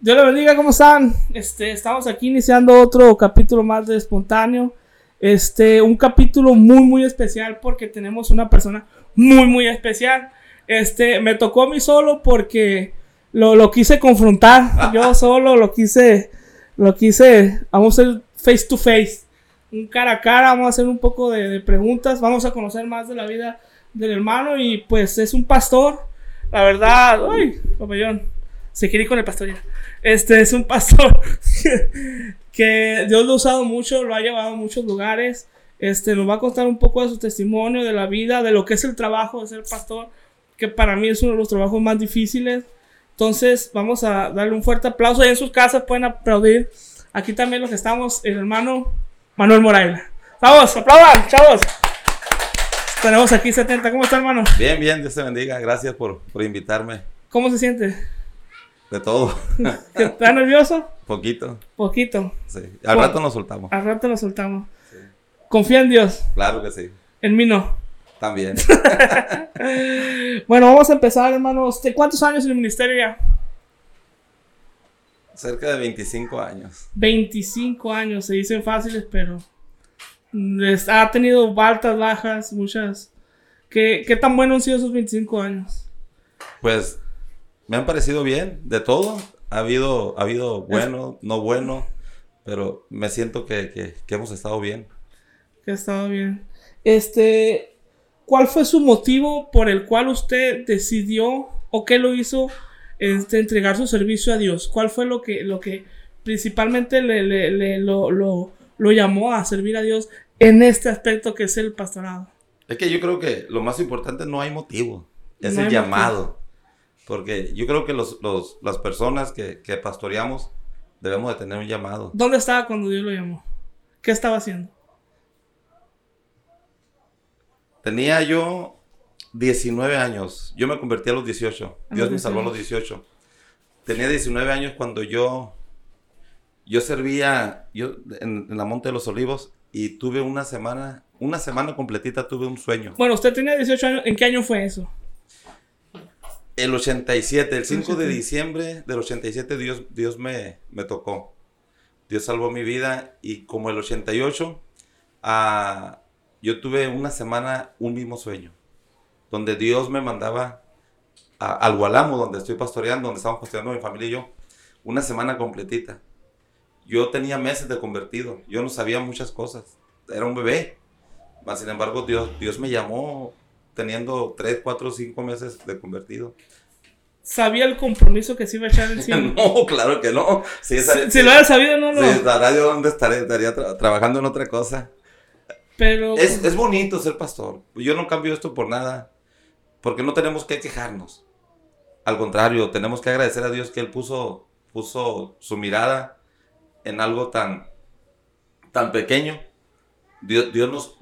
Dios le bendiga, ¿cómo están? Este, estamos aquí iniciando otro capítulo más de Espontáneo. Este, un capítulo muy, muy especial porque tenemos una persona muy, muy especial. Este, me tocó a mí solo porque lo, lo quise confrontar. Yo solo lo quise, lo quise, vamos a hacer face to face. Un cara a cara, vamos a hacer un poco de, de preguntas, vamos a conocer más de la vida del hermano y pues es un pastor. La verdad, uy, papayón, se quiere ir con el pastor ya. Este es un pastor que Dios lo ha usado mucho, lo ha llevado a muchos lugares. Este nos va a contar un poco de su testimonio, de la vida, de lo que es el trabajo de ser pastor, que para mí es uno de los trabajos más difíciles. Entonces, vamos a darle un fuerte aplauso. Ahí en sus casas pueden aplaudir. Aquí también los que estamos, el hermano Manuel Moraila. Vamos, aplaudan, chavos. Tenemos aquí 70. ¿Cómo está, hermano? Bien, bien, Dios te bendiga. Gracias por, por invitarme. ¿Cómo se siente? De todo. ¿Está nervioso? Poquito. Poquito. Sí. Al rato nos soltamos. Al rato lo soltamos. Confía en Dios. Claro que sí. En mí no. También. Bueno, vamos a empezar, hermano. ¿Usted ¿Cuántos años en el ministerio ya? Cerca de 25 años. 25 años. Se dicen fáciles, pero les ha tenido altas, bajas, muchas. ¿Qué, qué tan buenos han sido esos 25 años? Pues me han parecido bien, de todo. Ha habido, ha habido bueno, no bueno, pero me siento que, que, que hemos estado bien. Que ha estado bien. Este, ¿cuál fue su motivo por el cual usted decidió o qué lo hizo este, entregar su servicio a Dios? ¿Cuál fue lo que, lo que principalmente le, le- le- lo, lo- lo llamó a servir a Dios en este aspecto que es el pastorado? Es que yo creo que lo más importante no hay motivo, es No el llamado. Porque yo creo que los, los- las personas que, que pastoreamos debemos de tener un llamado. ¿Dónde estaba cuando Dios lo llamó? ¿Qué estaba haciendo? Tenía yo 19 años. Yo me convertí a los 18. A Dios me salvó a los 18. Tenía 19 años cuando yo yo servía yo en, en la Monte de los Olivos y tuve una semana, una semana completita tuve un sueño. Bueno, usted tenía 18 años. ¿En qué año fue eso? El 87, el 5 de 87. diciembre del 87 Dios Dios me, me tocó. Dios salvó mi vida y como el 88 ah, yo tuve una semana un mismo sueño donde Dios me mandaba a- al Gualamo, donde estoy pastoreando, donde estamos pastoreando mi familia y yo, una semana completita. Yo tenía meses de convertido, yo no sabía muchas cosas, era un bebé. Mas, sin embargo, Dios, Dios me llamó teniendo 3, 4, 5 meses de convertido. ¿Sabía el compromiso que se iba a echar encima? No, claro que no. Si, esa- si, si lo hubiera sabido, no lo. si sabrá yo dónde estaré, estaría tra- trabajando en otra cosa. Pero. Es, es bonito ser pastor. Yo no cambio esto por nada. Porque no tenemos que quejarnos. Al contrario, tenemos que agradecer a Dios que Él puso, puso su mirada en algo tan, tan pequeño. Dios, Dios nos,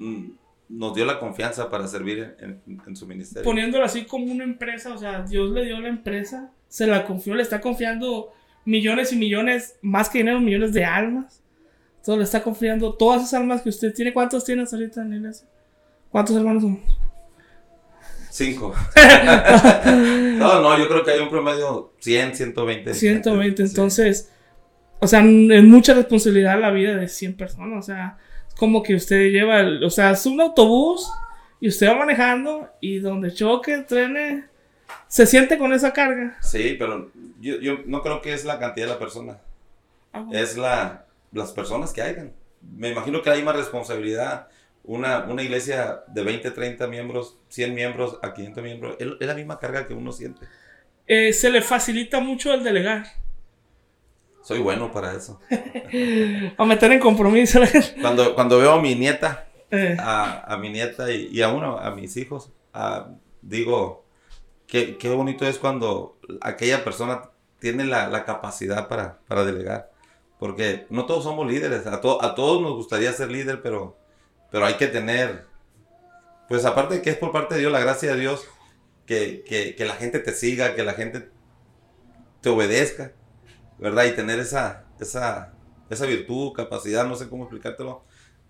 nos dio la confianza para servir en, en- en su ministerio. poniéndolo así como una empresa, o sea, Dios le dio la empresa, se la confió, le está confiando millones y millones, más que dinero, millones de almas. Entonces le está confiando todas esas almas que usted tiene. ¿Cuántos tienes ahorita en la iglesia? ¿Cuántos hermanos son? Cinco. no, no, yo creo que hay un promedio 100, 120. 120, Sí. entonces, o sea, es mucha responsabilidad la vida de 100 personas, o sea, como que usted lleva, el- o sea, es un autobús y usted va manejando y donde choque, trene, se siente con esa carga. Sí, pero yo, yo no creo que es la cantidad de la persona. Ah, bueno. Es la, las personas que hayan. Me imagino que hay más responsabilidad. Una, una iglesia de 20, 30 miembros, 100 miembros a 500 miembros, es, es la misma carga que uno siente. Eh, se le facilita mucho el delegar. Soy bueno para eso. A meter en compromiso. Cuando, cuando veo a mi nieta, Eh, a, a mi nieta y, y a uno, a mis hijos, digo, qué, qué bonito es cuando aquella persona tiene la, la capacidad para, para delegar. Porque no todos somos líderes, a, to- a todos nos gustaría ser líder, pero, pero hay que tener, pues aparte de que es por parte de Dios, la gracia de Dios, que, que, que la gente te siga, que la gente te obedezca, ¿verdad? Y tener esa, esa, esa virtud, capacidad, no sé cómo explicártelo.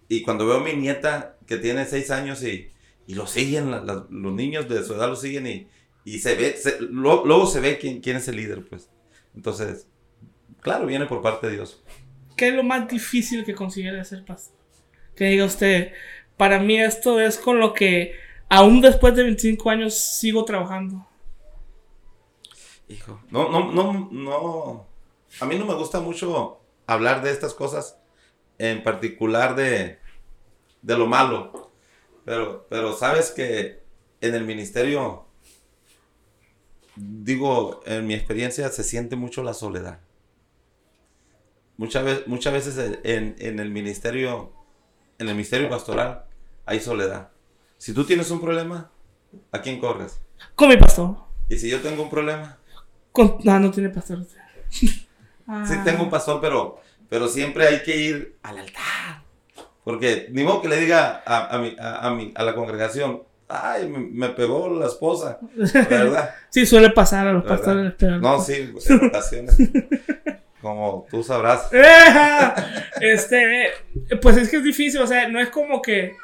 Y cuando veo a mi nieta que tiene seis años y, y lo siguen, la- la- los niños de su edad lo siguen y, y se ve, se- lo- luego se ve quién, quién es el líder, pues. Entonces, claro, viene por parte de Dios. ¿Qué es lo más difícil que considera ser pastor? Que diga usted, para mí esto es con lo que aún después de 25 años sigo trabajando. Hijo, no, no, no, no. A mí no me gusta mucho hablar de estas cosas, en particular de, de lo malo. Pero, pero sabes que en el ministerio, digo, en mi experiencia se siente mucho la soledad. Muchas, veces, muchas veces en, en el ministerio, en el ministerio pastoral, hay soledad. Si tú tienes un problema, ¿a quién corres? Con mi pastor. Y si yo tengo un problema, Con... No, no tiene pastor. Ah. Sí tengo un pastor, pero, pero siempre hay que ir al altar. Porque ni modo que le diga a, a, mi, a, a mi- a la congregación, ay, me, me pegó la esposa, ¿verdad? Sí, suele pasar a los ¿Verdad? pastores. Pero... No, sí, en ocasiones. Como tú sabrás. este, pues es que es difícil, o sea, no es como que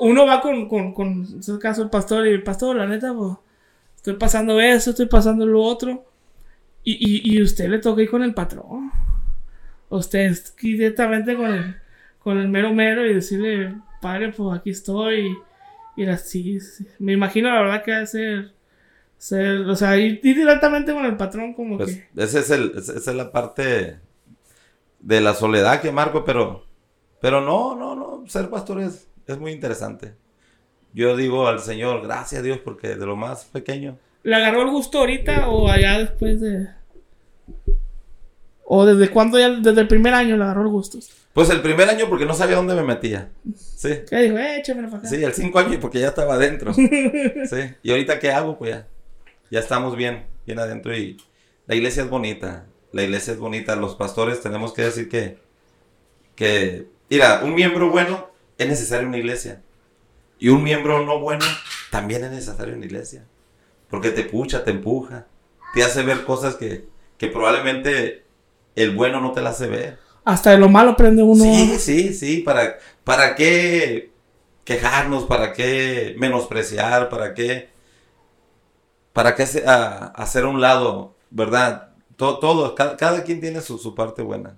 uno va con, con, con en este caso el pastor y el pastor, la neta, pues, estoy pasando eso, estoy pasando lo otro, y, y, y usted le toca ir con el patrón. Usted es directamente con el, con el mero mero y decirle, padre, pues aquí estoy, y así, sí. me imagino la verdad que va a ser, ser, o sea, ir, ir directamente con el patrón como Pues que... ese es el, esa es la parte de la soledad que marco, pero, pero no, no, no, ser pastor es, es muy interesante. Yo digo al Señor, gracias a Dios, porque de lo más pequeño, ¿Le agarró el gusto ahorita o allá después de.? ¿O desde cuándo ya? Desde el primer año le agarró el gusto. pues el primer año porque no sabía dónde me metía. Sí. ¿Qué dijo? Eh, échamelo para acá. Sí, el cinco años porque ya estaba adentro. Sí. Y ahorita qué hago, pues ya. Ya estamos bien, bien adentro y la iglesia es bonita. La iglesia es bonita. Los pastores tenemos que decir que, que, mira, un miembro bueno es necesario en una iglesia. Y un miembro no bueno también es necesario en una iglesia. Porque te pucha, te empuja, te hace ver cosas que, que probablemente el bueno no te las hace ver. Hasta de lo malo aprende uno. Sí, sí, sí. ¿Para, ¿Para qué quejarnos? ¿Para qué menospreciar? ¿Para qué, para qué se- a- hacer un lado? ¿Verdad? Todo, todo cada, cada quien tiene su, su parte buena.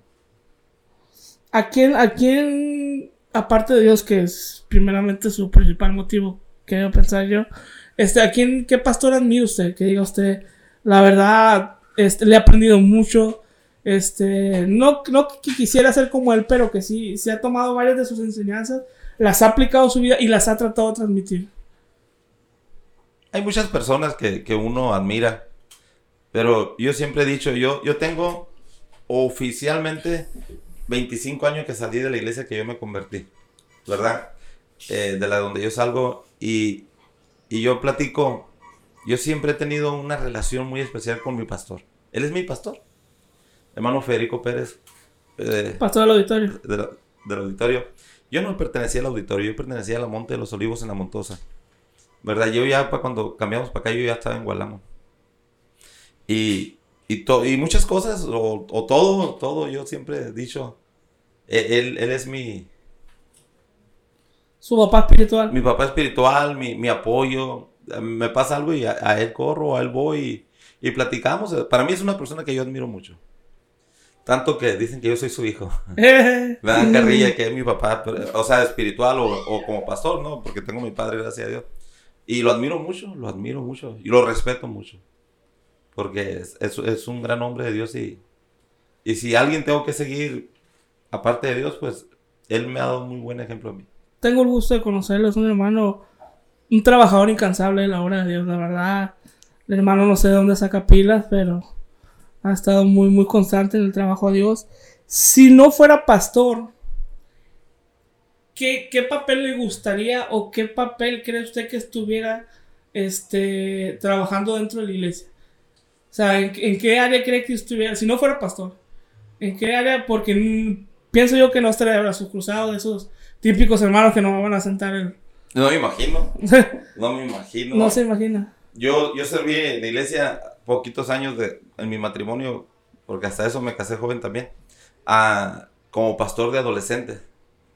¿A quién, ¿A quién, aparte de Dios, que es primeramente su principal motivo, quiero pensar yo, este, ¿a quién, qué pastor admira usted? Que diga usted, la verdad, este, le he aprendido mucho. Este, no, no que quisiera ser como él, pero que sí, se ha tomado varias de sus enseñanzas, las ha aplicado a su vida y las ha tratado de transmitir. Hay muchas personas que, que uno admira, pero yo siempre he dicho, yo, yo tengo oficialmente 25 años que salí de la iglesia que yo me convertí, ¿verdad? Eh, de la donde yo salgo y, y yo platico, yo siempre he tenido una relación muy especial con mi pastor. Él es mi pastor, hermano Federico Pérez, eh, Pastor del auditorio. de la- del auditorio. Yo no pertenecía al auditorio, yo pertenecía a la Monte de los Olivos en la Montosa. ¿Verdad? Yo ya pa- cuando cambiamos para acá, yo ya estaba en Gualamo. Y, y, to- y muchas cosas, o, o todo, todo, yo siempre he dicho, e- él, él es mi, Su papá espiritual. mi papá espiritual, mi, mi apoyo. Me pasa algo y a, a él corro, a él voy y, y platicamos. Para mí es una persona que yo admiro mucho. Tanto que dicen que yo soy su hijo. Me dan carrilla que es mi papá, pero- o sea, espiritual o, o como pastor, ¿no? Porque tengo a mi padre, gracias a Dios. Y lo admiro mucho, lo admiro mucho y lo respeto mucho. Porque es, es- es un gran hombre de Dios y, y si alguien tengo que seguir aparte de Dios, pues él me ha dado un muy buen ejemplo a mí. Tengo el gusto de conocerlo, es un hermano, un trabajador incansable de la obra de Dios, la verdad. El hermano no sé de dónde saca pilas, pero ha estado muy, muy constante en el trabajo de Dios. Si no fuera pastor, ¿qué, qué papel le gustaría o qué papel cree usted que estuviera este, trabajando dentro de la iglesia? O sea, ¿en, en qué área cree que estuviera, si no fuera pastor? ¿En qué área? Porque mm, pienso yo que no estaría de brazos cruzados de esos típicos hermanos que no van a sentar el... No me imagino, no me imagino. no se imagina. Yo, yo serví en la iglesia poquitos años de, en mi matrimonio, porque hasta eso me casé joven también, ah, como pastor de adolescentes.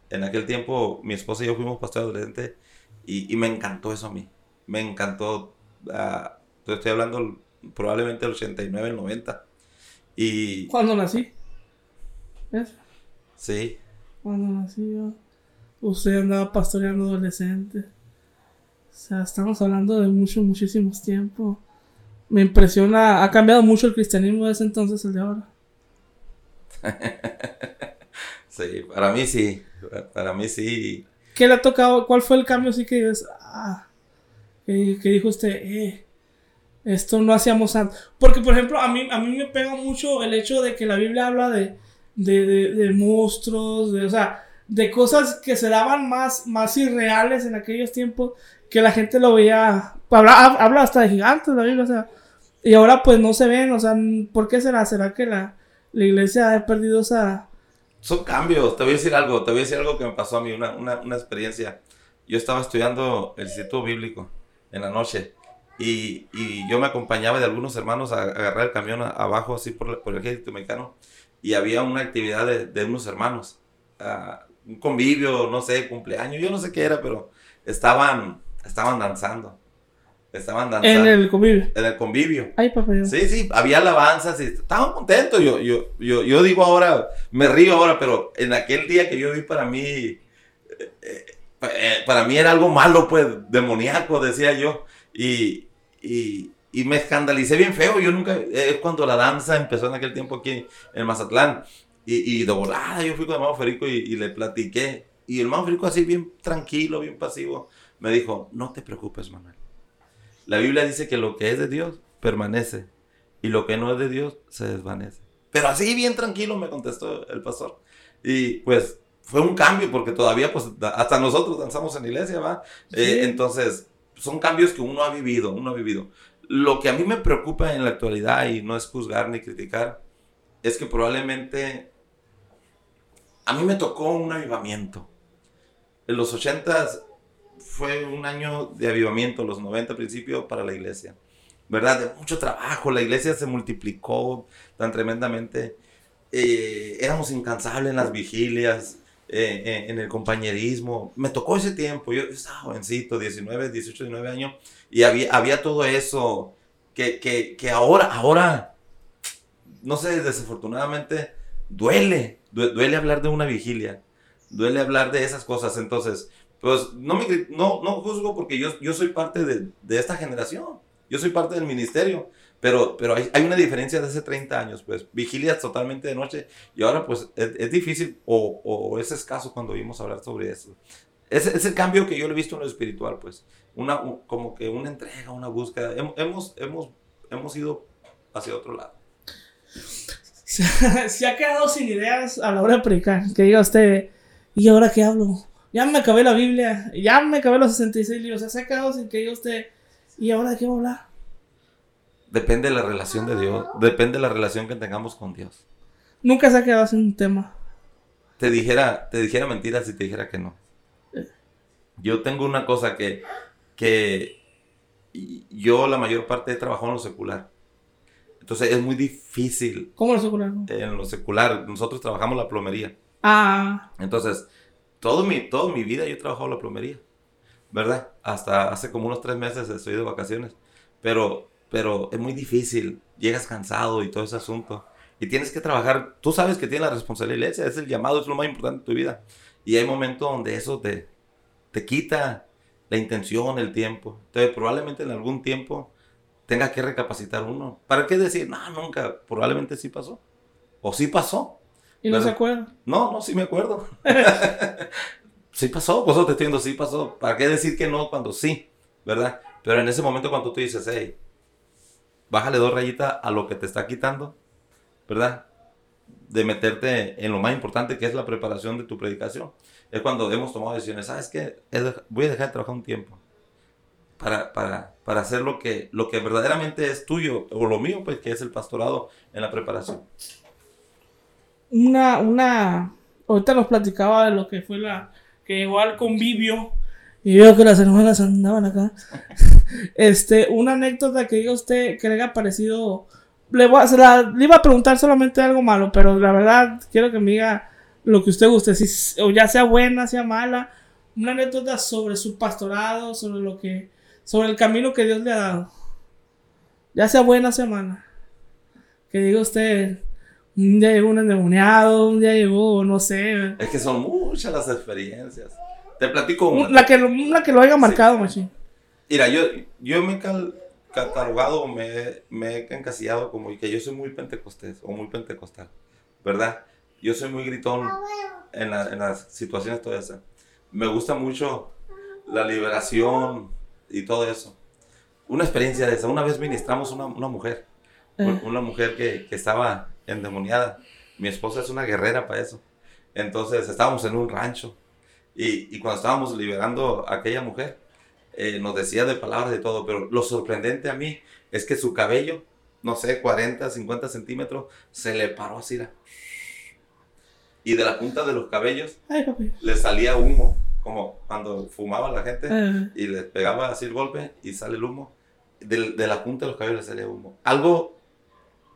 En aquel tiempo mi esposa y yo fuimos pastor de adolescentes y, y me encantó eso a mí. Me encantó, ah, estoy hablando probablemente el 89, el 90. Y ¿Cuándo nací? ¿Ves? Sí. Cuando nací yo, usted andaba pastoreando adolescente. O sea, estamos hablando de muchos, muchísimos tiempos. Me impresiona, ha cambiado mucho el cristianismo desde entonces el de ahora. sí, para mí sí. Para mí sí. ¿Qué le ha tocado? ¿Cuál fue el cambio así que ah, que, que dijo usted, eh, esto no hacíamos antes? Porque, por ejemplo, a mí, a mí me pega mucho el hecho de que la Biblia habla de, de, de, de monstruos, de, o sea, de cosas que se daban más, más irreales en aquellos tiempos, que la gente lo veía, habla, habla hasta de gigantes la Biblia, o sea, y ahora pues no se ven, o sea, ¿por qué será? ¿Será que la, la iglesia ha perdido esa... Son cambios, te voy a decir algo, te voy a decir algo que me pasó a mí, una, una, una experiencia. Yo estaba estudiando el Instituto Bíblico en la noche y, y, yo me acompañaba de algunos hermanos a, a agarrar el camión abajo así por, por, el ejército mexicano y había una actividad de, de unos hermanos, uh, un convivio, no sé, cumpleaños, yo no sé qué era, pero estaban, estaban danzando. Estaban danzando. En el convivio. En el convivio. Ay, papá. Yo. Sí, sí, había alabanzas y estaban contentos. Yo, yo, yo, yo digo ahora, me río ahora, pero en aquel día que yo vi para mí, eh, eh, para mí era algo malo, pues, demoníaco, decía yo. Y, y, y me escandalicé bien feo. Yo nunca, es cuando la danza empezó en aquel tiempo aquí en Mazatlán. Y, y de volada yo fui con el hermano Federico y, y, le platiqué. Y el hermano Federico así bien tranquilo, bien pasivo, me dijo, no te preocupes, Manuel. La Biblia dice que lo que es de Dios permanece y lo que no es de Dios se desvanece. Pero así bien tranquilo me contestó el pastor. Y pues fue un cambio porque todavía pues hasta nosotros danzamos en iglesia, ¿va? Sí. Eh, entonces son cambios que uno ha vivido, uno ha vivido. Lo que a mí me preocupa en la actualidad y no es juzgar ni criticar, es que probablemente a mí me tocó un avivamiento. En los ochentas fue un año de avivamiento, los 90 principio para la iglesia. ¿Verdad? De mucho trabajo, la iglesia se multiplicó tan tremendamente. Eh, éramos incansables en las vigilias, eh, en el compañerismo. Me tocó ese tiempo, yo, estaba jovencito, 19, 18, 19 años, y había, había todo eso que, que, que ahora, ahora, no sé, desafortunadamente, duele, duele hablar de una vigilia, duele hablar de esas cosas. Entonces, pues no, me, no, no juzgo porque yo, yo soy parte de, de, esta generación, yo soy parte del ministerio, pero, pero hay, hay, una diferencia de hace 30 años, pues vigilias totalmente de noche y ahora pues es, es difícil o, o, es escaso cuando oímos hablar sobre eso. Es, es, el cambio que yo lo he visto en lo espiritual, pues, una, como que una entrega, una búsqueda, hemos, hemos, hemos ido hacia otro lado. Se ha quedado sin ideas a la hora de predicar, que diga usted, ¿y ahora qué hablo? ya me acabé la Biblia, ya me acabé los 66 libros, se ha quedado sin que diga usted, ¿y ahora de qué voy a hablar? Depende de la relación de Dios, depende de la relación que tengamos con Dios. Nunca se ha quedado sin un tema. Te dijera, te dijera mentiras si te dijera que no. Yo tengo una cosa que, que yo la mayor parte he trabajado en lo secular. Entonces es muy difícil. ¿Cómo lo secular? En lo secular, nosotros trabajamos la plomería. Ah. Entonces, todo mi, toda mi vida yo he trabajado la plomería, ¿verdad? Hasta hace como unos tres meses estoy de vacaciones. Pero, pero es muy difícil, llegas cansado y todo ese asunto. Y tienes que trabajar, tú sabes que tienes la responsabilidad, es el llamado, es lo más importante de tu vida. Y hay momentos donde eso te, te quita la intención, el tiempo. Entonces probablemente en algún tiempo tenga que recapacitar uno. ¿Para qué decir, no, nunca? Probablemente sí pasó. O sí pasó. ¿Y no se acuerda? No, no, sí me acuerdo. sí pasó, pues te estoy diciendo, sí pasó. ¿Para qué decir que no cuando sí? ¿Verdad? Pero en ese momento cuando tú dices, hey, bájale dos rayitas a lo que te está quitando, ¿verdad? De meterte en lo más importante que es la preparación de tu predicación. Es cuando hemos tomado decisiones, ¿sabes qué? Voy a dejar de trabajar un tiempo para, para, para hacer lo que, lo que verdaderamente es tuyo o lo mío, pues que es el pastorado en la preparación una, una, ahorita nos platicaba de lo que fue la, que llegó al convivio y veo que las hermanas andaban acá. este, una anécdota que diga usted que le haya parecido, le, voy a, se la, le iba a preguntar solamente algo malo, pero la verdad quiero que me diga lo que usted guste, si, o ya sea buena, sea mala, una anécdota sobre su pastorado, sobre lo que, sobre el camino que Dios le ha dado. Ya sea buena, sea mala. Que diga usted, Un día llegó un endemoniado, un día llegó, no sé. Es que son muchas las experiencias. Te platico una. La que, la que lo haya marcado, machín. Mira, yo, yo me he catalogado, me, me he encasillado como que yo soy muy pentecostés o muy pentecostal, ¿verdad? Yo soy muy gritón en, la- en las situaciones todas esas. Me gusta mucho la liberación y todo eso. Una experiencia de esa. Una vez ministramos una, una mujer, Eh. una mujer que, que estaba endemoniada. Mi esposa es una guerrera para eso. Entonces estábamos en un rancho y, y cuando estábamos liberando a aquella mujer, eh, nos decía de palabras y todo, pero lo sorprendente a mí es que su cabello, no sé, 40, 50 centímetros, se le paró así. era. Y de la punta de los cabellos Ay, papi. le salía humo, como cuando fumaba la gente y le pegaba así el golpe y sale el humo. De, de la punta de los cabellos le salía humo. Algo,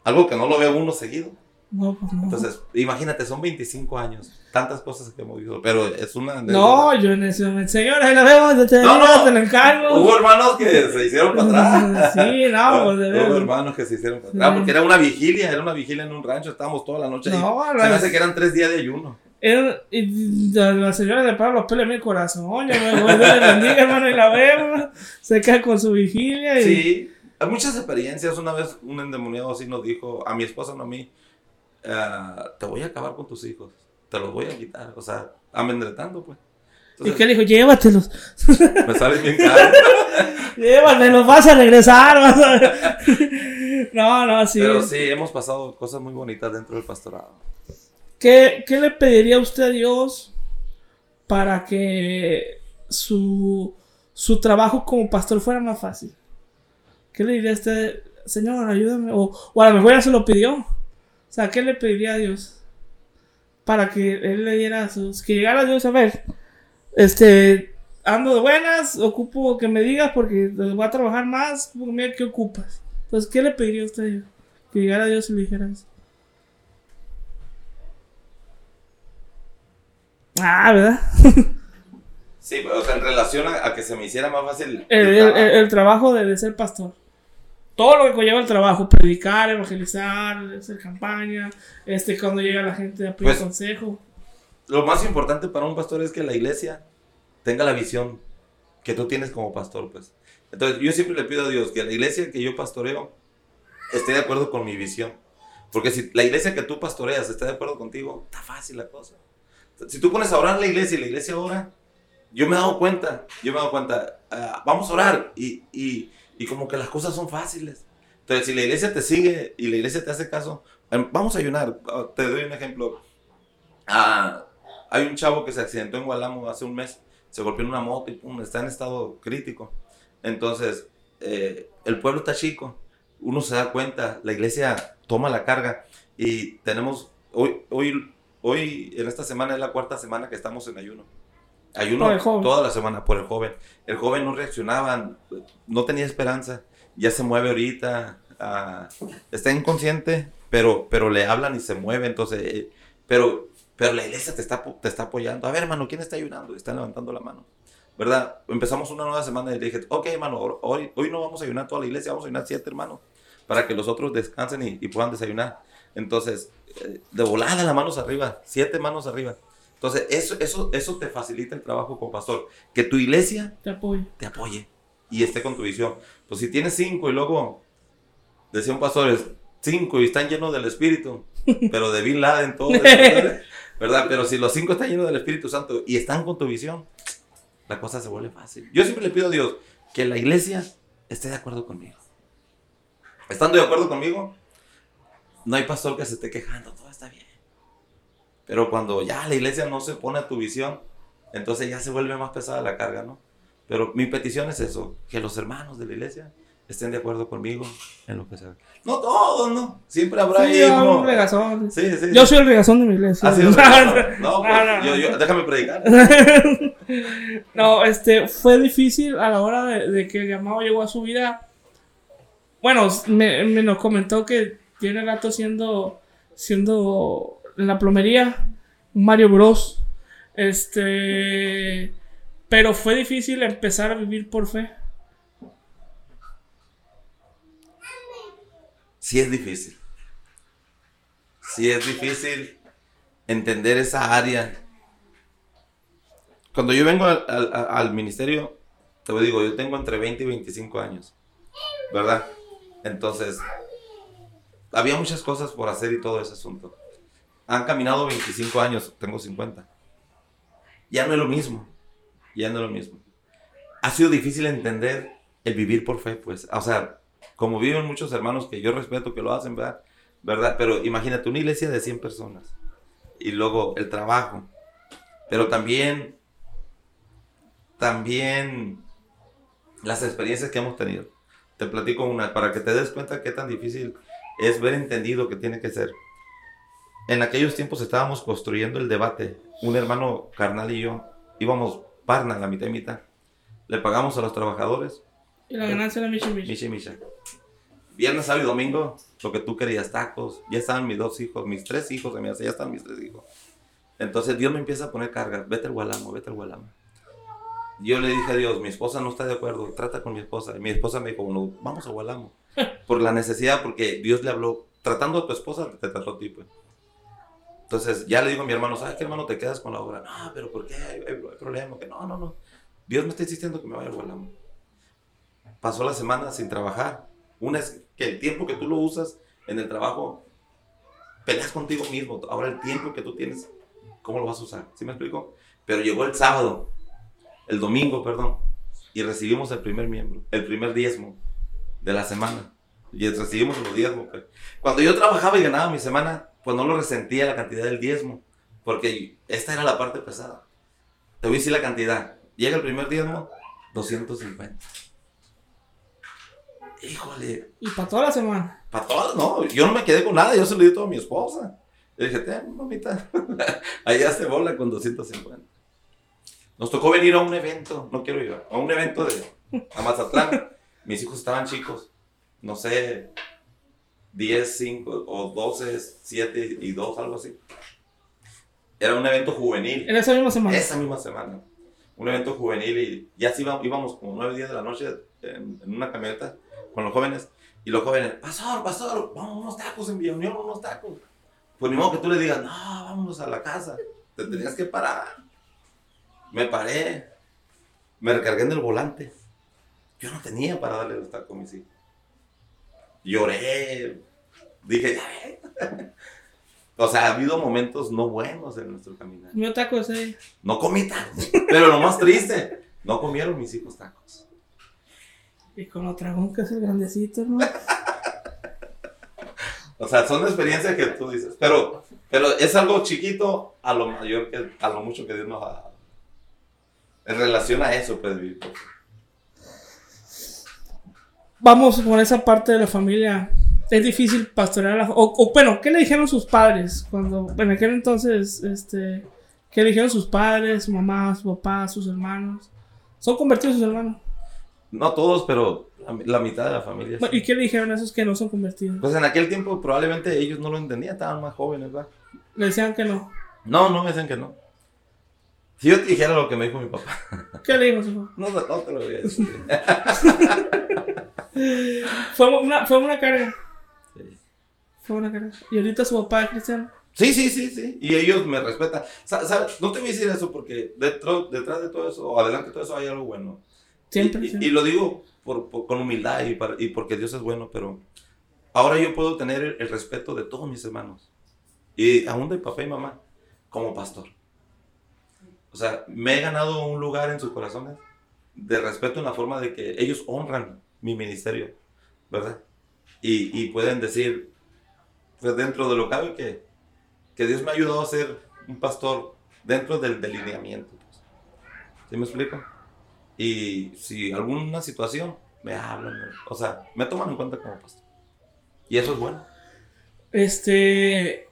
algo que no lo ve uno seguido. no, pues no. Entonces, imagínate, son 25 años, tantas cosas que hemos visto, pero es una... no, yo en ese momento, señora, la vemos, te, No, no. te encargo. Hubo hermanos que se hicieron para atrás. Sí, no, pues de Hubo verdad. hermanos que se hicieron para atrás, porque era una vigilia, era una vigilia en un rancho, estábamos toda la noche ahí. No, se me hace que eran tres días de ayuno. Era- y la, señora los pelos en mi corazón. Ya me voy, bendiga, hermano, y la vemos. Se queda con su vigilia. Y, Sí, hay muchas experiencias. Una vez un endemoniado así nos dijo, a mi esposa, no a mí, "Ah, te voy a acabar con tus hijos, te los voy a quitar. O sea, amedretando, pues. ¿Y qué le dijo? Llévatelos. me sale bien caro. Llévatelos, vas a regresar. Vas a... no, no, sí. Pero sí, hemos pasado cosas muy bonitas dentro del pastorado. ¿Qué, ¿Qué le pediría usted a Dios para que su, su trabajo como pastor fuera más fácil? ¿Qué le diría a usted, Señor, ayúdame? O, o a lo mejor ya se lo pidió. O sea, ¿qué le pediría a Dios? Para que Él le diera sus... Que llegara a Dios a ver, este, ando de buenas, ocupo que me digas porque voy a trabajar más, mira qué ocupas. Entonces, ¿qué le pediría a usted a Dios? Que llegara a Dios y le dijera eso. Ah, ¿verdad? Sí, pero, o sea, en relación a, a que se me hiciera más fácil. El, el el- trabajo. el- el trabajo de, de ser pastor. Todo lo que conlleva el trabajo, predicar, evangelizar, hacer campaña, este, cuando llega la gente a pedir Pues- consejo. Lo más importante para un pastor es que la iglesia tenga la visión que tú tienes como pastor, pues. Entonces, yo siempre le pido a Dios que la iglesia que yo pastoreo esté de acuerdo con mi visión. Porque si la iglesia que tú pastoreas está de acuerdo contigo, está fácil la cosa. Si tú pones a orar la iglesia y la iglesia ora, yo me he dado cuenta, yo me he dado cuenta, ah, vamos a orar y, y, y como que las cosas son fáciles. Entonces, si la iglesia te sigue y la iglesia te hace caso, em, vamos a ayunar. Ah, Te doy un ejemplo. Ah, hay un chavo que se accidentó en Gualamo hace un mes, se golpeó en una moto y está en estado crítico. Entonces, eh, el pueblo está chico, uno se da cuenta, la iglesia toma la carga y tenemos, hoy, hoy, hoy en esta semana es la cuarta semana que estamos en ayuno. Ayuno toda la semana por el joven. El joven no reaccionaba, no tenía esperanza, ya se mueve ahorita, ah, está inconsciente, pero, pero le hablan y se mueve, entonces, eh, pero, pero la iglesia te está, te está apoyando. A ver, hermano, ¿quién está ayunando? Están levantando la mano. ¿Verdad? Empezamos una nueva semana y le dije, ok, hermano, hoy, hoy no vamos a ayunar toda la iglesia, vamos a ayunar siete hermanos, para que los otros descansen y, y puedan desayunar. Entonces, de volada las manos arriba, siete manos arriba. Entonces, eso, eso, eso te facilita el trabajo como pastor. Que tu iglesia Te apoyo. te apoye y esté con tu visión. Pues si tienes cinco y luego, decía un pastor, es cinco y están llenos del Espíritu, pero de Bin Laden todo, ¿verdad? Pero si los cinco están llenos del Espíritu Santo y están con tu visión, la cosa se vuelve fácil. Yo siempre le pido a Dios que la iglesia esté de acuerdo conmigo. Estando de acuerdo conmigo, no hay pastor que se esté quejando, todo está bien. Pero cuando ya la iglesia no se pone a tu visión, entonces ya se vuelve más pesada la carga, ¿no? Pero mi petición es eso, que los hermanos de la iglesia estén de acuerdo conmigo en lo que sea. No todos, ¿no? Siempre habrá Sí, ahí yo, uno- un regazón. Sí, sí. Yo soy el regazón de mi iglesia. Ah, no, pues, No, no, yo- no. yo- déjame predicar. no, este, fue difícil a la hora de, de que el llamado llegó a su vida. Bueno, me, me nos comentó que tiene rato siendo, siendo en la plomería, Mario Bros. Este, pero fue difícil empezar a vivir por fe. Sí es difícil. sí es difícil entender esa área. Cuando yo vengo al, al- al ministerio, te digo, yo tengo entre 20 y 25 años, ¿verdad? Entonces, había muchas cosas por hacer y todo ese asunto. Han caminado 25 años, tengo 50. Ya no es lo mismo, ya no es lo mismo. Ha sido difícil entender el vivir por fe, pues. O sea, como viven muchos hermanos que yo respeto que lo hacen, ¿verdad? ¿verdad? Pero imagínate una iglesia de 100 personas y luego el trabajo, pero también, también las experiencias que hemos tenido. Te platico una para que te des cuenta qué tan difícil es ver entendido que tiene que ser. En aquellos tiempos estábamos construyendo el debate. Un hermano carnal y yo íbamos parna, la mitad y mitad. Le pagamos a los trabajadores Y la ganancia era Michi Michi. Micha y Micha. Viernes, sábado y domingo, lo que tú querías, tacos. Ya estaban mis dos hijos, mis tres hijos, me hace, ya están mis tres hijos. Entonces Dios me empieza a poner carga. Vete al Gualamo, vete al Gualamo. Yo le dije a Dios, mi esposa no está de acuerdo, trata con mi esposa. Y mi esposa me dijo, no, vamos a Gualamo. Por la necesidad, porque Dios le habló, tratando a tu esposa, te trató a ti, pues. Entonces ya le digo a mi hermano, ¿sabes qué hermano te quedas con la obra? No, pero ¿por qué? Hay, hay- problema. Que no, no, no. Dios me está insistiendo que me vaya al Gualamo. Pasó la semana sin trabajar. Una es que el tiempo que tú lo usas en el trabajo, peleas contigo mismo. Ahora el tiempo que tú tienes, ¿cómo lo vas a usar? ¿Sí me explico? Pero llegó el sábado, el domingo, perdón, y recibimos el primer miembro, el primer diezmo de la semana. Y recibimos los diezmos. pues. Cuando yo trabajaba y ganaba mi semana, pues no lo resentía la cantidad del diezmo, porque esta era la parte pesada. Te voy a decir la cantidad. Llega el primer diezmo, 250. Híjole, Y para toda la semana. para todas, no, yo no me quedé con nada, yo se lo di todo a mi esposa. Le dije, ten, mamita, allá se bola con 250. Nos tocó venir a un evento, no quiero ir, a un evento de a Mazatlán. Mis hijos estaban chicos, no sé, 10, 5 o 12, 7 y 2, algo así. Era un evento juvenil. En esa misma semana. Esa misma semana. Un evento juvenil y ya sí íbamos, íbamos como nueve días de la noche en, en una camioneta con los jóvenes. Y los jóvenes, pastor, pastor, vamos a unos tacos en Villa Unión, unos tacos. Pues ni modo que tú le digas, no, vámonos a la casa. Te tenías que parar. Me paré. Me recargué en el volante. Yo no tenía para darle los tacos a mis hijos. Lloré. Dije, o sea, ha habido momentos no buenos en nuestro caminar. Mi taco ese. No comí tacos. Pero lo más triste, no comieron mis hijos tacos. Y con lo tragón que es el grandecito, hermano. O sea, son experiencias que tú dices. Pero, pero es algo chiquito a lo mayor que, a lo mucho que Dios nos ha dado. En relación a eso, pues, vivir. Vamos por esa parte de la familia. Es difícil pastorear a la o, o, bueno, ¿qué le dijeron sus padres? Cuando, en aquel entonces, este, ¿qué le dijeron sus padres, su mamá, su papá, sus hermanos? ¿Son convertidos sus hermanos? No todos, pero la, mitad de la familia. sí. ¿Y qué le dijeron a esos que no son convertidos? Pues en aquel tiempo probablemente ellos no lo entendían, estaban más jóvenes, ¿verdad? Le decían que no. No, no me dicen que no. Si yo te dijera lo que me dijo mi papá, ¿Qué le dijo su papá? no, no te lo voy a decir. Fue una, fue una carga. Sí. Fue una carga. Y ahorita su papá es cristiano. Sí, sí, sí, sí. Y ellos me respetan. Sa- ¿sabes? No te voy a decir eso porque dentro, detrás de todo eso, o adelante de todo eso, hay algo bueno. Siempre. Y, y- y lo digo por, por- con humildad y, para- y porque Dios es bueno, pero ahora yo puedo tener el, el respeto de todos mis hermanos. Y aún de papá y mamá, como pastor. O sea, me he ganado un lugar en sus corazones de respeto en la forma de que ellos honran mi ministerio, ¿verdad? Y, y pueden decir, pues dentro de lo que cabe, que, que Dios me ha ayudado a ser un pastor dentro del delineamiento. pues. ¿Sí me explico? Y si alguna situación, me hablan, o sea, me toman en cuenta como pastor. Y eso es bueno. Este.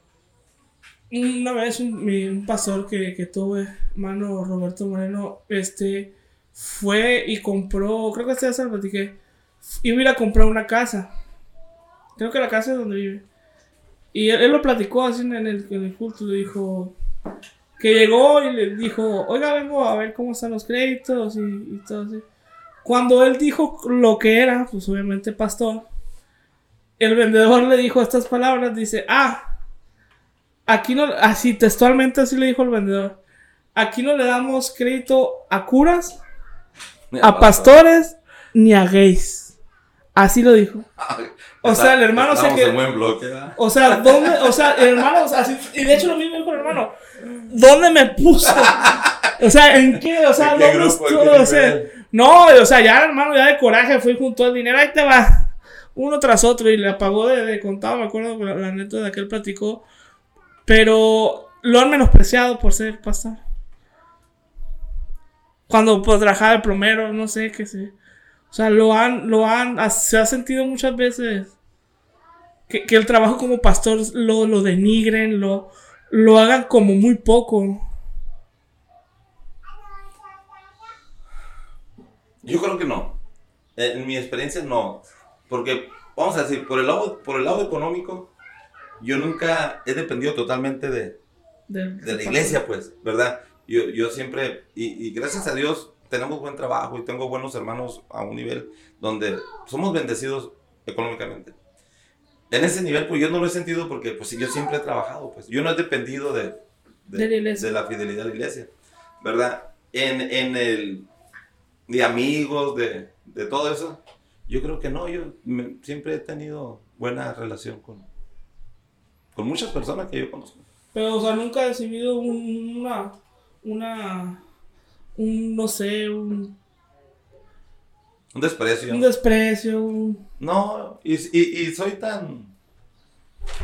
Una vez un, pastor que, que tuve, hermano Roberto Moreno, este, fue y compró, creo que este ya se lo platiqué, iba a ir a comprar una casa. Creo que la casa es donde vive. Y él, él lo platicó así en el, en el culto, le dijo que llegó y le dijo, oiga, vengo a ver cómo están los créditos y, y todo así. Cuando él dijo lo que era, pues obviamente pastor, el vendedor le dijo estas palabras, dice, ah, aquí no, así textualmente así le dijo el vendedor. Aquí no le damos crédito a curas, a pastores, ni a gays. Así lo dijo. O sea, el hermano se que. O sea, ¿dónde? O sea, el hermano, así, y de hecho lo mismo dijo el hermano. ¿Dónde me puso? O sea, ¿en qué? O sea, ¿dónde estuvo? O sea, no, o sea, ya el hermano, ya de coraje, fui junto al dinero, ahí te va. Uno tras otro, y le apagó de, de contado, me acuerdo la, la neta de aquel platicó. Pero lo han menospreciado por ser pastor. Cuando pues, trabajaba el plomero, no sé qué sé. O sea, lo han, lo han, se ha sentido muchas veces que, el trabajo como pastor lo, lo denigren, lo, lo hagan como muy poco. Yo creo que no. En mi experiencia no. Porque, vamos a decir, por el lado, por el lado económico, yo nunca he dependido totalmente de, de, la iglesia, pues, ¿verdad? Yo, yo siempre, y, y gracias a Dios, tenemos buen trabajo y tengo buenos hermanos a un nivel donde somos bendecidos económicamente. En ese nivel, pues yo no lo he sentido porque pues yo siempre he trabajado, pues yo no he dependido de, de, la, fidelidad de la iglesia, ¿verdad? En, en el, de amigos, de, de todo eso, yo creo que no, yo siempre he tenido buena relación con, con muchas personas que yo conozco. Pero, o sea, nunca he recibido una, una un, no sé, un... Un desprecio. Un desprecio. No, y, y, soy tan...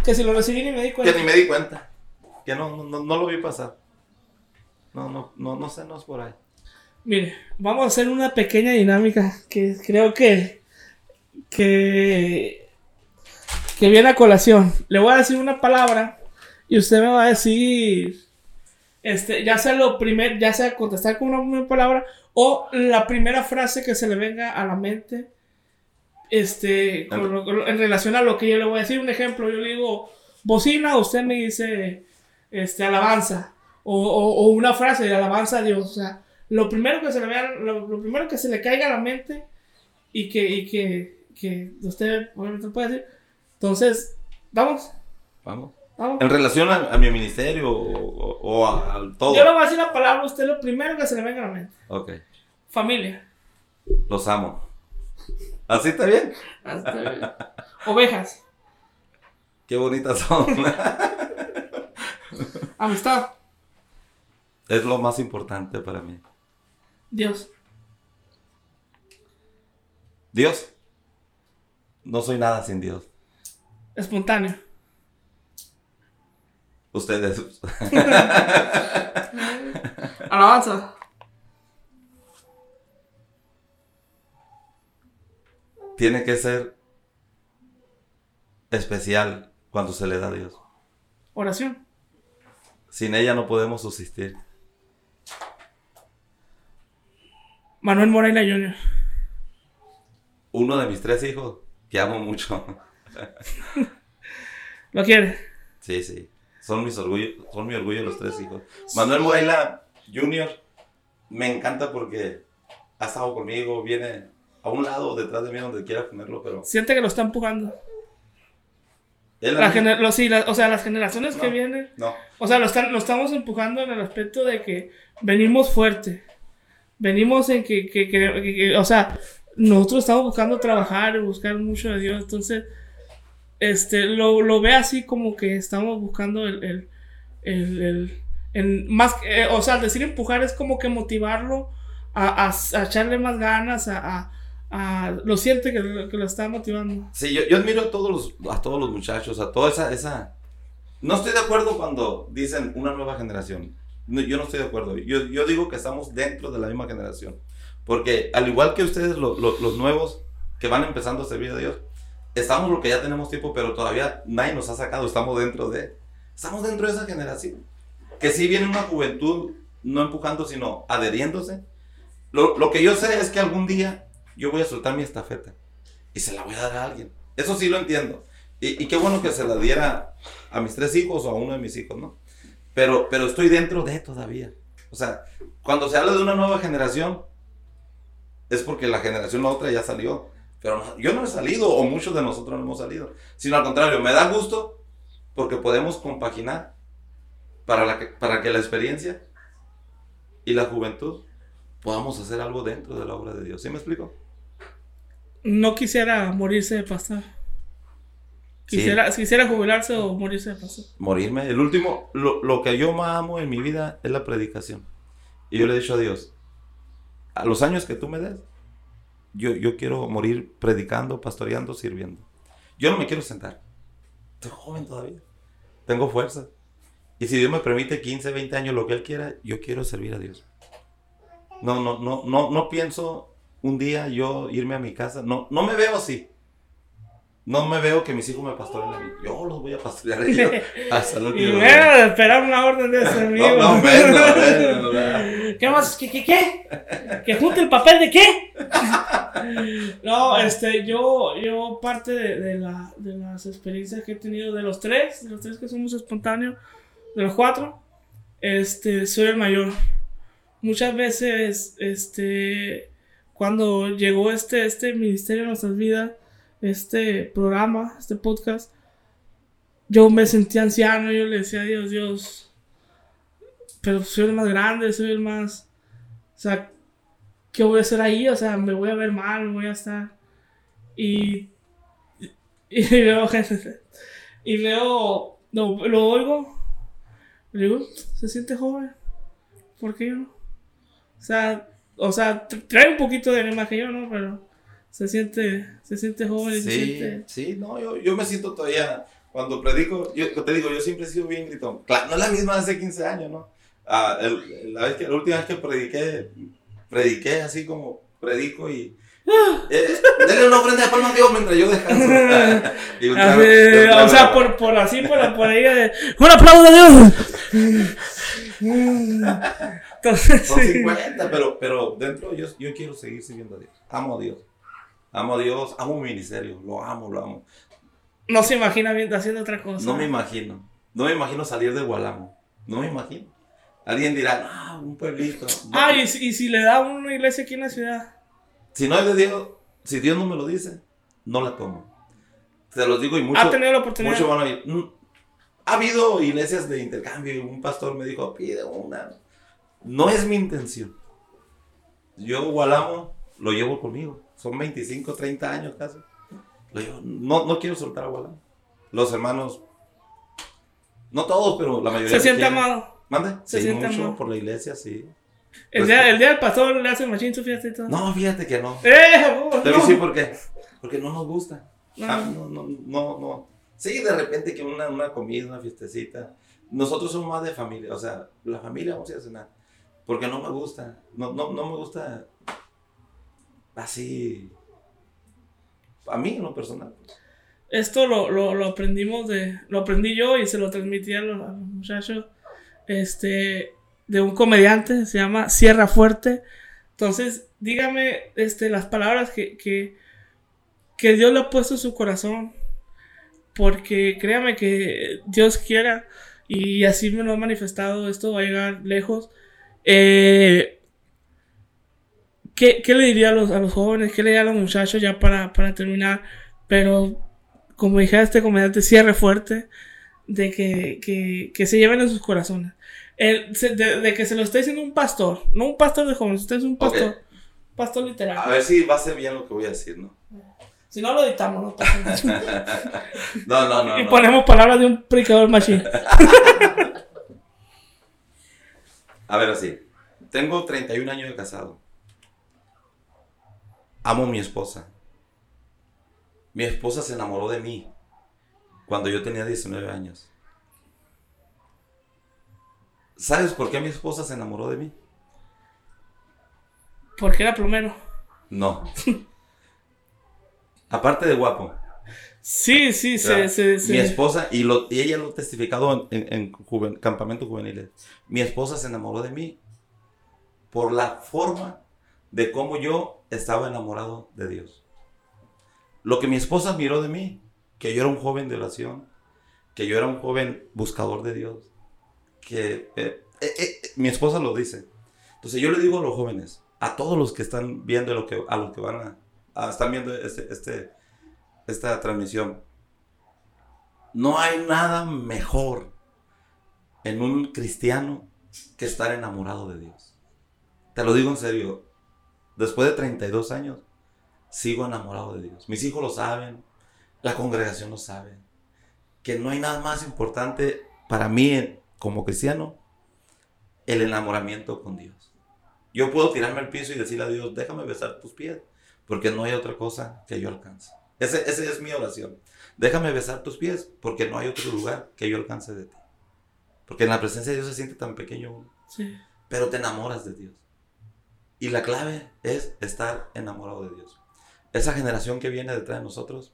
Que si lo recibí ni me di cuenta. Que ni me di cuenta. Que no, no, no lo vi pasar. No, no, no, no sé, no es por ahí. Mire, vamos a hacer una pequeña dinámica que creo que... Que... Que viene a colación. Le voy a decir una palabra y usted me va a decir este, ya sea lo primer, ya sea contestar con una palabra o la primera frase que se le venga a la mente, este, en relación a lo que yo le voy a decir. Un ejemplo, yo le digo bocina, usted me dice, este, alabanza, o, una frase de alabanza a Dios, o sea, lo primero que se le vea, lo, primero que se le caiga a la mente y que, y que, que usted obviamente puede decir. Entonces, vamos. Vamos. En relación a, mi ministerio o, a, todo. Yo le voy a decir la palabra a usted lo primero que se le venga a la mente. Ok. Familia. Los amo. ¿Así está bien? Así está bien. Ovejas. Qué bonitas son. Amistad. Es lo más importante para mí. Dios. Dios. No soy nada sin Dios. Espontáneo. Ustedes. Alabanza. Tiene que ser especial cuando se le da a Dios. Oración. Sin ella no podemos subsistir. Manuel Moreira Jr. Uno de mis tres hijos, que amo mucho. ¿Lo quiere? Sí, sí. Son, mis orgullo, son mi orgullo los tres hijos. Manuel Moreira Jr. me encanta porque ha estado conmigo, viene a un lado detrás de mí donde quiera ponerlo, pero... Siente que lo está empujando. o sea, las generaciones que vienen. No. O sea, lo, están, lo estamos empujando en el aspecto de que venimos fuerte. Venimos en que, que, que, o sea, nosotros estamos buscando trabajar y buscar mucho de Dios. Entonces, este, lo, lo ve así como que estamos buscando el, el, el, el, más, eh, o sea, decir empujar es como que motivarlo a, a, echarle más ganas, a, a, lo siente que, que, lo está motivando. Sí, yo, yo admiro a todos, los, a todos los muchachos, a toda esa, esa... No estoy de acuerdo cuando dicen una nueva generación. yo no estoy de acuerdo. Yo, yo digo que estamos dentro de la misma generación. Porque al igual que ustedes, los nuevos que van empezando a servir a Dios, estamos porque ya tenemos tiempo, pero todavía nadie nos ha sacado, estamos dentro de, estamos dentro de esa generación. Que si viene una juventud no empujando, sino adheriéndose. Lo, lo, que yo sé es que algún día yo voy a soltar mi estafeta y se la voy a dar a alguien. Eso sí lo entiendo. Y, y, qué bueno que se la diera a mis tres hijos o a uno de mis hijos, ¿no? Pero, pero estoy dentro de todavía. O sea, cuando se habla de una nueva generación, es porque la generación la otra ya salió. Pero yo no he salido, o muchos de nosotros no hemos salido. Sino al contrario, me da gusto porque podemos compaginar para, la que, para que la experiencia y la juventud podamos hacer algo dentro de la obra de Dios. ¿Sí me explico? No quisiera morirse de pastor. Quisiera, quisiera jubilarse o morirse de pastor. Morirme. El último, lo, lo que yo más amo en mi vida es la predicación. Y yo le he dicho a Dios, a los años que tú me des, yo, yo quiero morir predicando, pastoreando, sirviendo. Yo no me quiero sentar. Estoy joven todavía. Tengo fuerza. Y si Dios me permite 15, 20 años, lo que Él quiera, yo quiero servir a Dios. No, no, no, no, no pienso un día yo irme a mi casa. No, no me veo así. No me veo que mis hijos me pastoren a mí. Yo los voy a pastorear a ellos hasta el Y último bueno, de esperar una orden de ese amigo. No, no, bueno, bueno. ¿Qué más? ¿Qué, qué, qué? ¿Que junte el papel de qué? No, este, yo, yo parte de, de la, de las experiencias que he tenido de los tres, de los tres que somos espontáneos, de los cuatro, este, soy el mayor. Muchas veces, este, cuando llegó este, este ministerio a nuestras vidas, este programa, este podcast, yo me sentía anciano, yo le decía Dios, Dios, pero soy el más grande, soy el más, o sea, ¿qué voy a hacer ahí? O sea, me voy a ver mal, me voy a estar. Y, y veo gente, y veo, no, lo oigo, le digo, se siente joven, ¿por qué yo no? O sea, o sea, tra- trae un poquito de más que yo, ¿no? Pero se siente, se siente joven y se Sí, siente... sí, no, yo, yo me siento todavía, cuando predico, yo te digo, yo siempre he sido bien gritón. Claro, no es la misma de hace 15 años, ¿no? Ah, el- la, vez que, la última vez que prediqué, prediqué así como predico y... Eh, denle una ofrenda de palmas a Dios mientras yo descanso. Y un trago- un trago o sea, por, por así, por, por ahí, de, un aplauso a Dios. Entonces, Son sí. 50, pero, pero dentro yo, yo quiero seguir sirviendo a Dios. Amo a Dios. Amo a Dios, amo mi ministerio, lo amo, lo amo. no se imagina haciendo otra cosa. No me imagino. No me imagino salir de Gualamo. No me imagino. Alguien dirá, ah, un pueblito. No. Ah, y, si- y si le da una iglesia aquí en la ciudad. Si no es de Dios, si Dios no me lo dice, no la tomo. Te lo digo y mucho, ha tenido la oportunidad. mucho van a ir. Mm, Ha habido iglesias de intercambio y un pastor me dijo, pide una. No es mi intención. Yo Gualamo lo llevo conmigo. Son 25, 30 años casi. Lo llevo- No, no quiero soltar a Gualamo. Los hermanos, no todos, pero la mayoría. se siente amado. ¿Mande? Se sí, siente mucho amado. por la iglesia, sí. El, Pues- día, el día del pastor le hace machín su fiesta y todo. No, fíjate que no. ¡Eh! oh, Te voy a decir por qué. Porque no nos gusta. No. Ah, no, no, no, no. Sí, de repente que una, una comida, una fiestecita. Nosotros somos más de familia, o sea, la familia vamos a ir a cenar. Porque no me gusta, no, no, no me gusta así. A mí en lo personal. Esto lo, lo, aprendimos de. Lo aprendí yo y se lo transmití a los, a los muchachos. Este. De un comediante, se llama Sierra Fuerte. Entonces, dígame este, las palabras que, que, que Dios le ha puesto en su corazón. Porque créame que Dios quiera. Y así me lo ha manifestado. Esto va a llegar lejos. Eh, ¿qué, qué le diría a los, a los jóvenes? ¿Qué le diría a los muchachos ya para, para terminar? Pero como dijera este comediante, cierre fuerte de que, que, que se lleven en sus corazones. El- de, de que se lo esté diciendo un pastor, no un pastor de jóvenes, usted es un pastor, Ok. pastor A literal. ver si va a ser bien lo que voy a decir, ¿no? Si no lo editamos, no. No, no, no. Y no. ponemos palabras de un predicador machine. A ver, así. Tengo 31 años de casado. Amo a mi esposa. Mi esposa se enamoró de mí cuando yo tenía 19 años. ¿Sabes por qué mi esposa se enamoró de mí? Porque era plomero. No. Aparte de guapo. Sí, sí, se, se, se- Mi esposa, y, lo, y ella lo ha testificado en, en, en juven- campamentos juveniles. Mi esposa se enamoró de mí por la forma de cómo yo estaba enamorado de Dios. Lo que mi esposa miró de mí, que yo era un joven de oración, que yo era un joven buscador de Dios, que eh, eh, eh, mi esposa lo dice. Entonces yo le digo a los jóvenes, a todos los que están viendo lo a los que van a, a- están viendo este, este, esta transmisión, no hay nada mejor en un cristiano que estar enamorado de Dios. Te lo digo en serio, después de 32 años, sigo enamorado de Dios. Mis hijos lo saben, la congregación lo sabe, que no hay nada más importante para mí como cristiano, el enamoramiento con Dios. Yo puedo tirarme al piso y decirle a Dios, déjame besar tus pies, porque no hay otra cosa que yo alcance. Esa es mi oración. Déjame besar tus pies, porque no hay otro lugar que yo alcance de ti. Porque en la presencia de Dios se siente tan pequeño Sí. Pero te enamoras de Dios. Y la clave es estar enamorado de Dios. Esa generación que viene detrás de nosotros,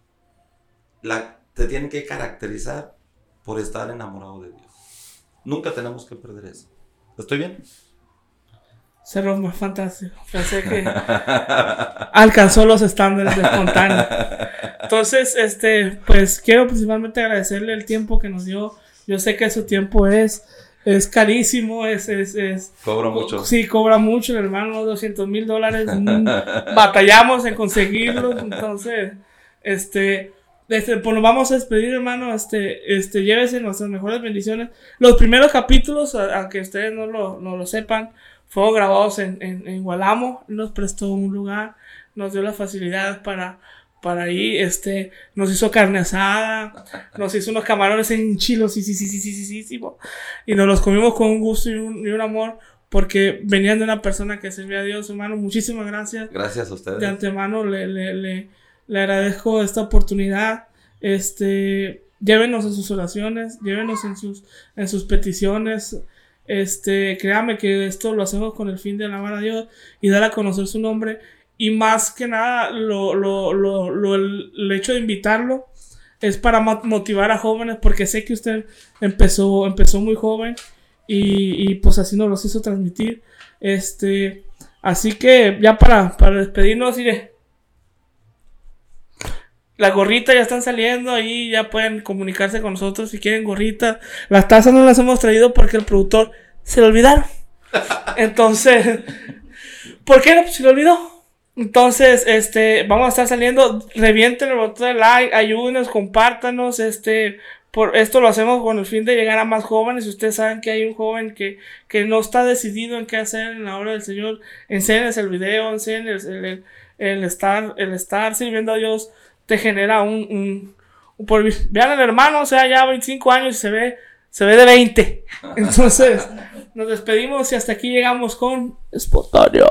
la, te tiene que caracterizar por estar enamorado de Dios. Nunca tenemos que perder eso. ¿Estoy bien? Cerró más fantástico. Pensé que alcanzó los estándares de espontáneo. Entonces, este, pues quiero principalmente agradecerle el tiempo que nos dio. Yo sé que su tiempo es, es carísimo, es, es, es Cobra mucho. Sí, cobra mucho, hermano, 200 mil dólares. batallamos en conseguirlos. Entonces, este, este, pues nos vamos a despedir, hermano. Este, este, llévese nuestras mejores bendiciones. Los primeros capítulos, aunque ustedes no lo, no lo sepan, fueron grabados en, en, en Gualamo, nos prestó un lugar, nos dio la facilidad para, para ir, este, nos hizo carne asada, nos hizo unos camarones en chilos, sí, sí, sí, sí, sí, sí, sí, y nos los comimos con un gusto y un, y un amor, porque venían de una persona que servía a Dios, hermano, muchísimas gracias. Gracias a ustedes. De antemano le, le, le, le agradezco esta oportunidad, este, llévenos en sus oraciones, llévenos en sus, en sus peticiones, este, créame que esto lo hacemos con el fin de alabar a Dios y dar a conocer su nombre. Y más que nada, lo, lo, lo, el, hecho de invitarlo es para motivar a jóvenes, porque sé que usted empezó, empezó muy joven y, y pues así nos los hizo transmitir. Este, así que ya para, para despedirnos, iré. La gorrita ya están saliendo ahí, ya pueden comunicarse con nosotros si quieren gorrita. Las tazas no las hemos traído porque el productor se le olvidaron. Entonces, ¿por qué no? Se le olvidó. Entonces, este, vamos a estar saliendo. Revienten el botón de like, ayúdenos, compártanos. Este, por esto lo hacemos con el fin de llegar a más jóvenes. Si ustedes saben que hay un joven que, que no está decidido en qué hacer en la hora del Señor, enséñenles el video, enséñenles el, el, estar, el estar sirviendo a Dios te genera un, un, por, vean al hermano, o sea, ya 25 años y se ve, se ve de 20. Entonces, nos despedimos y hasta aquí llegamos con Espontáneo.